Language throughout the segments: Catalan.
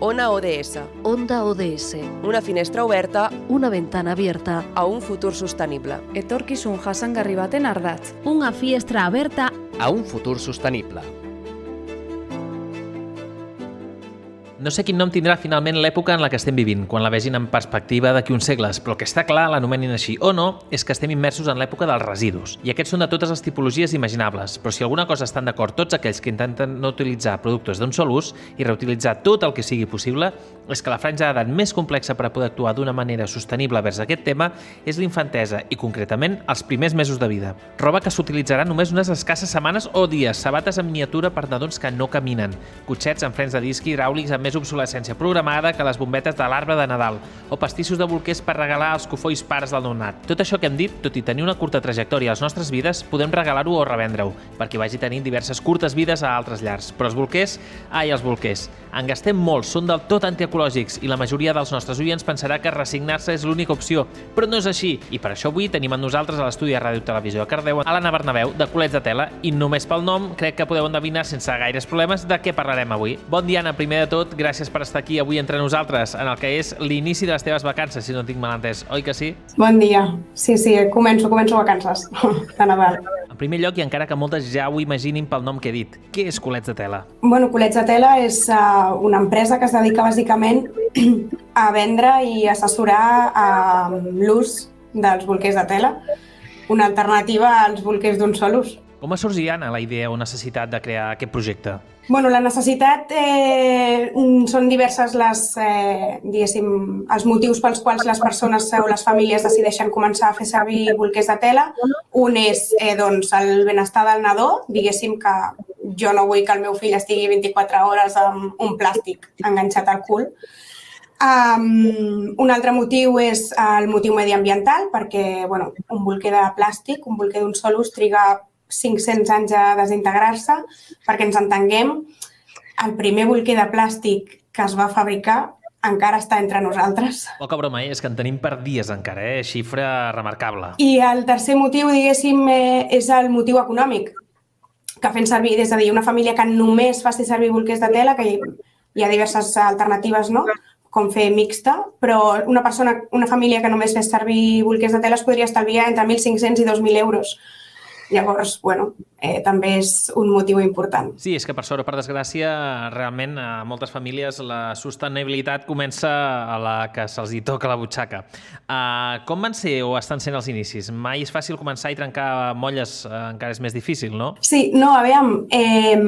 Ona ODS, Onda ODS, una finestra oberta una ventana abierta, a un futur sostenible. Etorkizun jasangarri baten ardatz. Unha fiestra aberta a un futur sostenible. No sé quin nom tindrà finalment l'època en la que estem vivint, quan la vegin en perspectiva d'aquí uns segles, però el que està clar, l'anomenin així o no, és que estem immersos en l'època dels residus. I aquests són de totes les tipologies imaginables, però si alguna cosa estan d'acord tots aquells que intenten no utilitzar productes d'un sol ús i reutilitzar tot el que sigui possible, és que la franja d'edat més complexa per a poder actuar d'una manera sostenible vers aquest tema és l'infantesa i, concretament, els primers mesos de vida. Roba que s'utilitzarà només unes escasses setmanes o dies, sabates en miniatura per nadons que no caminen, cotxets amb frens de disc hidràulics amb més obsolescència programada que les bombetes de l'arbre de Nadal o pastissos de bolquers per regalar als cofolls pares del nonat. Tot això que hem dit, tot i tenir una curta trajectòria a les nostres vides, podem regalar-ho o revendre-ho, perquè vagi tenint diverses curtes vides a altres llars. Però els bolquers, ai, els bolquers, en gastem molts, són del tot antiecològics i la majoria dels nostres oients pensarà que resignar-se és l'única opció, però no és així. I per això avui tenim amb nosaltres a l'estudi de Ràdio Televisió a Cardeu a l'Anna Bernabeu, de Colets de Tela, i només pel nom crec que podeu endevinar sense gaires problemes de què parlarem avui. Bon dia, Anna, primer de tot, gràcies per estar aquí avui entre nosaltres, en el que és l'inici de les teves vacances, si no tinc mal entès, oi que sí? Bon dia. Sí, sí, començo, començo vacances de Nadal. En primer lloc, i encara que moltes ja ho imaginin pel nom que he dit, què és Colets de Tela? Bueno, Colets de Tela és uh, una empresa que es dedica bàsicament a vendre i assessorar uh, l'ús dels bolquers de tela, una alternativa als bolquers d'un sol ús. Com va sorgir, Anna, la idea o necessitat de crear aquest projecte? Bueno, la necessitat eh, són diverses les, eh, diguéssim, els motius pels quals les persones o les famílies decideixen començar a fer servir bolquers de tela. Un és eh, doncs, el benestar del nadó, diguéssim que jo no vull que el meu fill estigui 24 hores amb un plàstic enganxat al cul. Um, un altre motiu és el motiu mediambiental, perquè bueno, un bolquer de plàstic, un bolquer d'un sol ús, triga 500 anys a desintegrar-se. Perquè ens entenguem, el primer bolquer de plàstic que es va fabricar encara està entre nosaltres. Poca broma, eh? és que en tenim per dies encara, eh? xifra remarcable. I el tercer motiu, diguéssim, eh, és el motiu econòmic, que fent servir, és a dir, una família que només faci servir bolquers de tela, que hi, hi ha diverses alternatives, no?, com fer mixta, però una persona, una família que només fes servir bolquers de tela es podria estalviar entre 1.500 i 2.000 euros. Llavors, bueno, eh, també és un motiu important. Sí, és que per sort o per desgràcia, realment a moltes famílies la sostenibilitat comença a la que se'ls hi toca la butxaca. Uh, com van ser o estan sent els inicis? Mai és fàcil començar i trencar molles, uh, encara és més difícil, no? Sí, no, a veure, eh,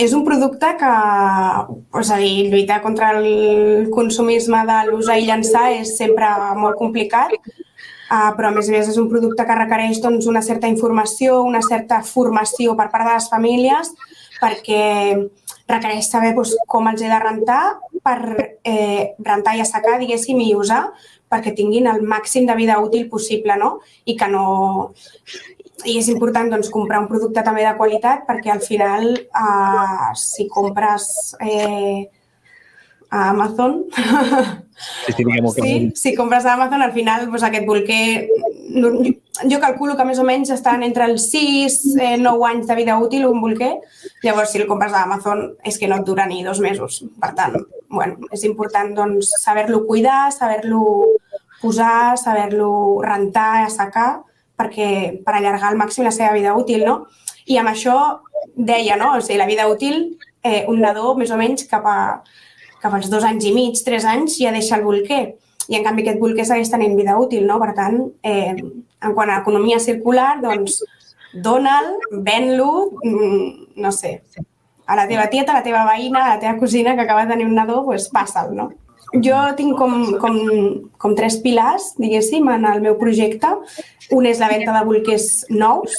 és un producte que, és a dir, lluitar contra el consumisme de l'usar i llançar és sempre molt complicat, Uh, però a més a més és un producte que requereix doncs, una certa informació, una certa formació per part de les famílies perquè requereix saber doncs, com els he de rentar per eh, rentar i assecar, diguéssim, i usar perquè tinguin el màxim de vida útil possible, no? I que no... I és important doncs, comprar un producte també de qualitat perquè al final, eh, si compres eh, a Amazon, Sí, sí, que... Sí, si compres a Amazon, al final doncs, aquest bolquer, jo calculo que més o menys estan entre els 6 eh, 9 anys de vida útil un bolquer. Llavors, si el compres a Amazon, és que no et dura ni dos mesos. Per tant, bueno, és important doncs, saber-lo cuidar, saber-lo posar, saber-lo rentar, assecar, perquè per allargar al màxim la seva vida útil, no? I amb això deia, no? O sigui, la vida útil, eh, un nadó més o menys cap a cap als dos anys i mig, tres anys, ja deixa el bolquer. I en canvi aquest bolquer segueix tenint vida útil, no? Per tant, eh, en quant a economia circular, doncs dona'l, ven-lo, mm, no sé, a la teva tieta, a la teva veïna, a la teva cosina que acaba de tenir un nadó, doncs passa'l, no? Jo tinc com, com, com tres pilars, diguéssim, en el meu projecte. Un és la venda de bolquers nous,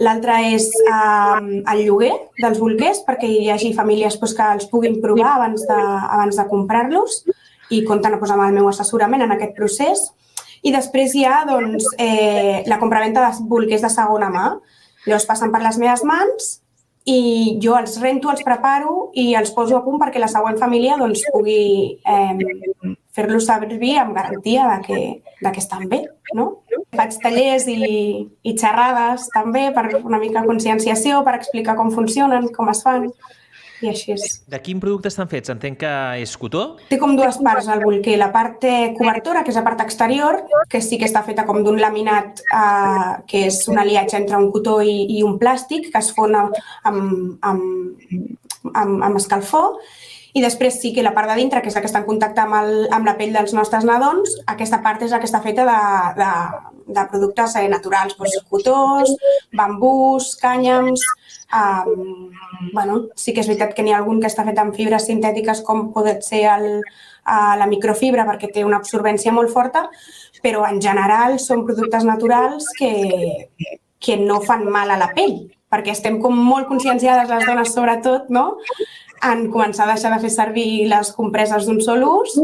L'altre és eh, el lloguer dels bolquers perquè hi hagi famílies doncs, que els puguin provar abans de, abans de comprar-los i compten pues, amb el meu assessorament en aquest procés. I després hi ha doncs, eh, la compraventa de bolquers de segona mà. Llavors passen per les meves mans i jo els rento, els preparo i els poso a punt perquè la següent família doncs, pugui eh, fer-los servir amb garantia de que, de que estan bé. No? Faig tallers i, i xerrades també per una mica conscienciació, per explicar com funcionen, com es fan i així és. De quin producte estan fets? Entenc que és cotó? Té com dues parts al bolquer. La part té cobertura, que és la part exterior, que sí que està feta com d'un laminat, eh, que és un aliatge entre un cotó i, i un plàstic, que es fon amb, amb, amb, amb escalfor. I després sí que la part de dintre, que és la que està en contacte amb, el, amb la pell dels nostres nadons, aquesta part és la que està feta de, de, de productes eh, naturals, doncs, cotós, bambús, cànyams, Um, bueno, sí que és veritat que n'hi ha algun que està fet amb fibres sintètiques com pot ser el, uh, la microfibra perquè té una absorbència molt forta, però en general són productes naturals que, que no fan mal a la pell, perquè estem com molt conscienciades les dones sobretot, no? en començar a deixar de fer servir les compreses d'un sol ús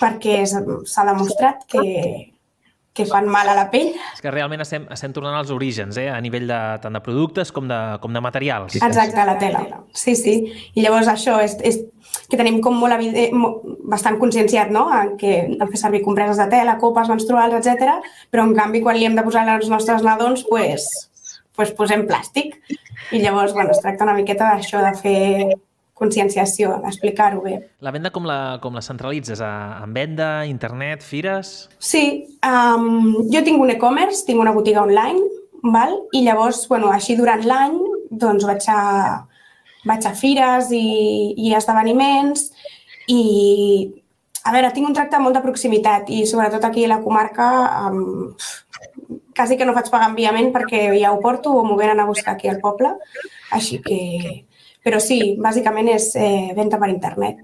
perquè s'ha demostrat que, que fan mal a la pell. És que realment estem, estem tornant als orígens, eh? a nivell de, tant de productes com de, com de materials. Exacte, la tela. Sí, sí. I llavors això és, és que tenim com molt evident, bastant conscienciat no? en que hem fer servir compreses de tela, copes menstruals, etc. però en canvi quan li hem de posar als nostres nadons, pues, pues posem plàstic. I llavors, bueno, es tracta una miqueta d'això, de fer conscienciació, d'explicar-ho bé. La venda com la, com la centralitzes? A, en venda, internet, fires? Sí, um, jo tinc un e-commerce, tinc una botiga online, val? i llavors, bueno, així durant l'any, doncs vaig a, vaig a fires i, i esdeveniments i, a veure, tinc un tracte molt de proximitat i sobretot aquí a la comarca um, quasi que no faig pagar enviament perquè ja ho porto o m'ho venen a buscar aquí al poble, així que però sí, bàsicament és eh, venda per internet.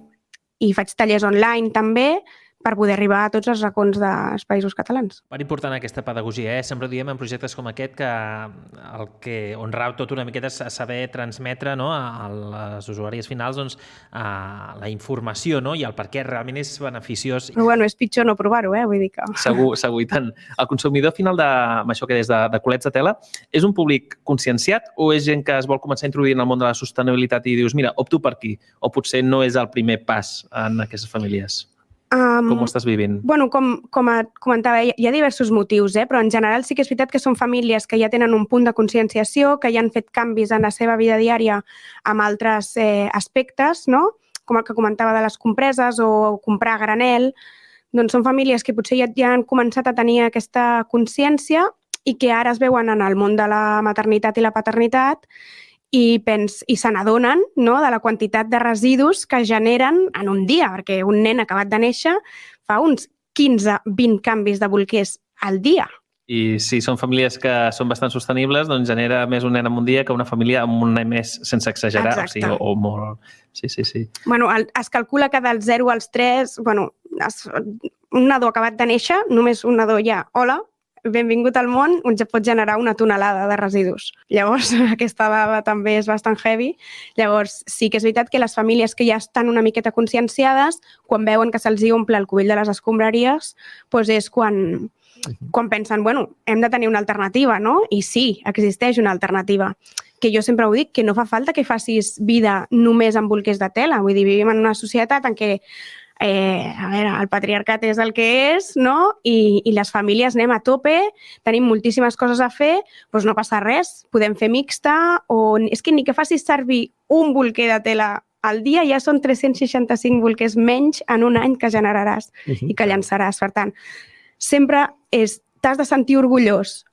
I faig tallers online també, per poder arribar a tots els racons dels països catalans. Per important aquesta pedagogia, eh? Sempre diem en projectes com aquest que el que on rau tot una miqueta és saber transmetre no, a les usuàries finals doncs, a la informació no? i el per què realment és beneficiós. Però bueno, és pitjor no provar-ho, eh? vull dir que... Segur, segur, i tant. El consumidor final de, amb això que des de, de colets de tela, és un públic conscienciat o és gent que es vol començar a introduir en el món de la sostenibilitat i dius, mira, opto per aquí, o potser no és el primer pas en aquestes famílies? Um, com ho estàs vivint? Bueno, com, com comentava, hi ha diversos motius, eh? però en general sí que és veritat que són famílies que ja tenen un punt de conscienciació, que ja han fet canvis en la seva vida diària amb altres eh, aspectes, no? com el que comentava de les compreses o comprar a granel, doncs són famílies que potser ja, ja han començat a tenir aquesta consciència i que ara es veuen en el món de la maternitat i la paternitat i, pens, i se n'adonen no, de la quantitat de residus que generen en un dia, perquè un nen acabat de néixer fa uns 15-20 canvis de bolquers al dia. I si són famílies que són bastant sostenibles, doncs genera més un nen en un dia que una família amb un nen més, sense exagerar. Exacte. O, sigui, o, o molt... Sí, sí, sí. Bueno, el, es calcula que del 0 als 3, bueno, es, un nadó acabat de néixer, només un nadó ja, hola, benvingut al món, ja pot generar una tonelada de residus. Llavors, aquesta dada també és bastant heavy. Llavors, sí que és veritat que les famílies que ja estan una miqueta conscienciades, quan veuen que se'ls omple el cubill de les escombraries, doncs és quan, quan pensen, bueno, hem de tenir una alternativa, no? I sí, existeix una alternativa que jo sempre ho dic, que no fa falta que facis vida només amb bolquers de tela. Vull dir, vivim en una societat en què eh, a veure, el patriarcat és el que és, no? I, i les famílies anem a tope, tenim moltíssimes coses a fer, doncs no passa res, podem fer mixta o és que ni que facis servir un bolquer de tela al dia ja són 365 bolquers menys en un any que generaràs uh -huh. i que llançaràs. Per tant, sempre t'has de sentir orgullós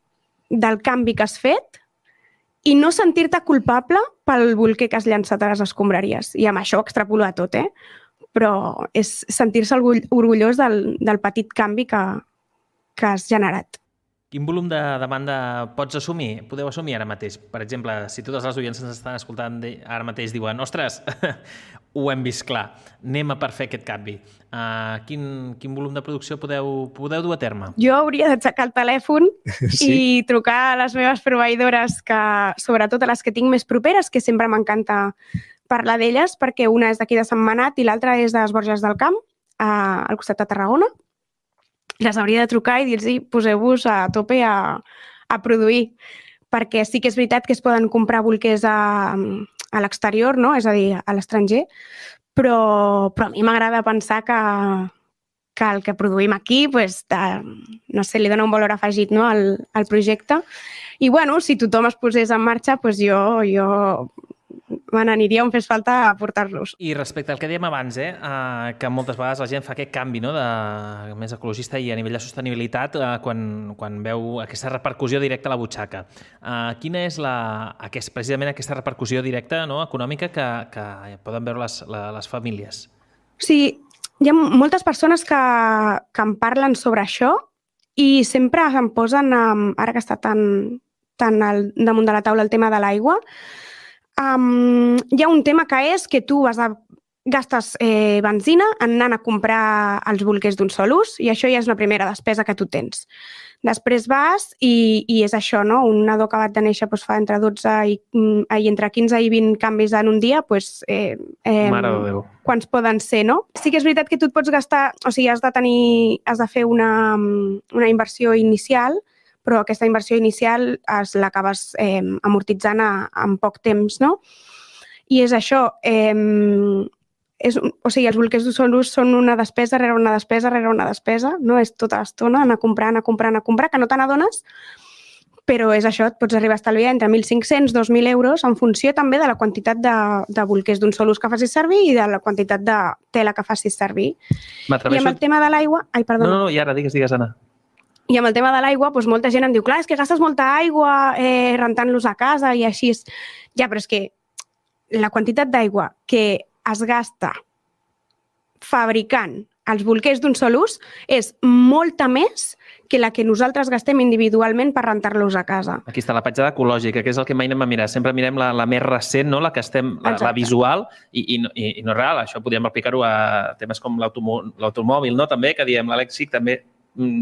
del canvi que has fet i no sentir-te culpable pel bolquer que has llançat a les escombraries. I amb això extrapolo a tot, eh? Però és sentir-se orgullós del, del petit canvi que, que has generat. Quin volum de demanda pots assumir? Podeu assumir ara mateix? Per exemple, si totes les oients ens estan escoltant ara mateix diuen ostres, ho hem vist clar, anem a per fer aquest canvi. Uh, quin, quin volum de producció podeu, podeu dur a terme? Jo hauria d'aixecar el telèfon sí? i trucar a les meves proveïdores, que, sobretot a les que tinc més properes, que sempre m'encanta parlar d'elles perquè una és d'aquí de Sant Manat i l'altra és de les Borges del Camp, a, al costat de Tarragona. les hauria de trucar i dir-los poseu-vos a tope a, a produir perquè sí que és veritat que es poden comprar bolquers a, a l'exterior, no? és a dir, a l'estranger, però, però a mi m'agrada pensar que, que el que produïm aquí, pues, de, no sé, li dona un valor afegit no? al, al projecte. I bueno, si tothom es posés en marxa, pues jo, jo me n'aniria on fes falta a portar-los. I respecte al que dèiem abans, eh, eh, que moltes vegades la gent fa aquest canvi no, de més ecologista i a nivell de sostenibilitat eh, quan, quan veu aquesta repercussió directa a la butxaca. Eh, quina és la, aquest, precisament aquesta repercussió directa no, econòmica que, que poden veure les, les famílies? Sí, hi ha moltes persones que, que em parlen sobre això i sempre em posen, ara que està tan, tan al, damunt de la taula el tema de l'aigua, Um, hi ha un tema que és que tu vas a gastes eh, benzina anant a comprar els bolquers d'un sol ús i això ja és una primera despesa que tu tens. Després vas i, i és això, no? Un nadó acabat de néixer doncs, fa entre 12 i, mm, i entre 15 i 20 canvis en un dia, doncs, eh, eh, Mare de Déu. quants poden ser, no? Sí que és veritat que tu et pots gastar, o sigui, has de tenir, has de fer una, una inversió inicial, però aquesta inversió inicial es l'acabes eh, amortitzant a, en poc temps, no? I és això, eh, és, o sigui, els bolquers d'un sol ús són una despesa rere una despesa rere una despesa, no? És tota l'estona anar comprant, anar comprant, anar comprant, que no te n'adones, però és això, et pots arribar a estalviar entre 1.500 i 2.000 euros en funció també de la quantitat de, de bolquers d'un sol ús que facis servir i de la quantitat de tela que facis servir. I amb el tema de l'aigua... Ai, perdona. No, no, i ara digues, digues, Anna. I amb el tema de l'aigua, doncs molta gent em diu, clar, és que gastes molta aigua eh, rentant-los a casa i així. Ja, però és que la quantitat d'aigua que es gasta fabricant els bolquers d'un sol ús és molta més que la que nosaltres gastem individualment per rentar-los a casa. Aquí està la petjada ecològica, que és el que mai anem a mirar. Sempre mirem la, la més recent, no? la que estem, la, la visual, i, i, i, no és real. Això podríem aplicar-ho a temes com l'automòbil, no? també, que diem l'elèctric també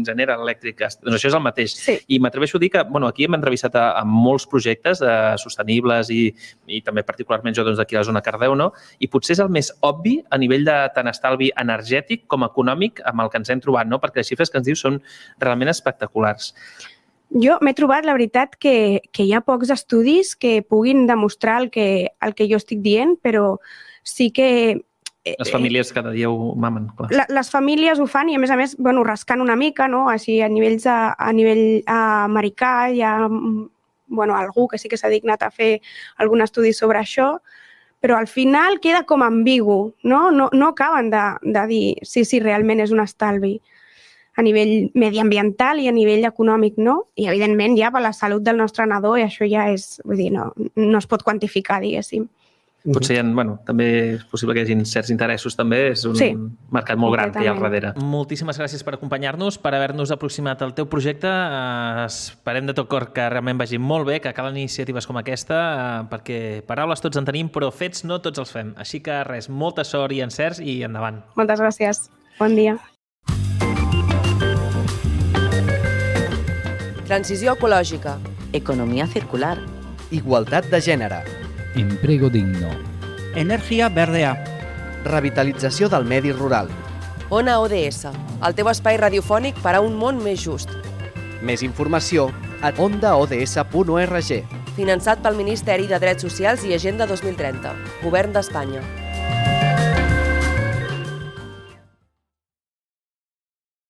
genera elèctric. Doncs això és el mateix. Sí. I m'atreveixo a dir que bueno, aquí hem entrevistat a, a molts projectes eh, sostenibles i, i també particularment jo doncs, d'aquí a la zona Cardeu, no? i potser és el més obvi a nivell de tant estalvi energètic com econòmic amb el que ens hem trobat, no? perquè les xifres que ens diu són realment espectaculars. Jo m'he trobat, la veritat, que, que hi ha pocs estudis que puguin demostrar el que, el que jo estic dient, però sí que les famílies cada dia ho mamen, clar. La, les famílies ho fan i, a més a més, bueno, rascant una mica, no? Així, a, nivells a, a nivell a, americà hi ha bueno, algú que sí que s'ha dignat a fer algun estudi sobre això, però al final queda com ambigu, no? No, no acaben de, de dir si, si realment és un estalvi a nivell mediambiental i a nivell econòmic, no? I, evidentment, ja per la salut del nostre nadó, i això ja és, vull dir, no, no es pot quantificar, diguéssim. Potser hi ha, bueno, també és possible que hi hagi certs interessos també, és un sí, mercat molt gran que hi ha al darrere. Moltíssimes gràcies per acompanyar-nos, per haver-nos aproximat al teu projecte. Uh, esperem de tot cor que realment vagi molt bé, que calen iniciatives com aquesta, uh, perquè paraules tots en tenim, però fets no tots els fem. Així que res, molta sort i encerts i endavant. Moltes gràcies. Bon dia. Transició ecològica. Economia circular. Igualtat de gènere Emprego digno. Energia verdea. Revitalització del medi rural. Ona ODS, el teu espai radiofònic per a un món més just. Més informació a ondaods.org. Finançat pel Ministeri de Drets Socials i Agenda 2030, Govern d'Espanya.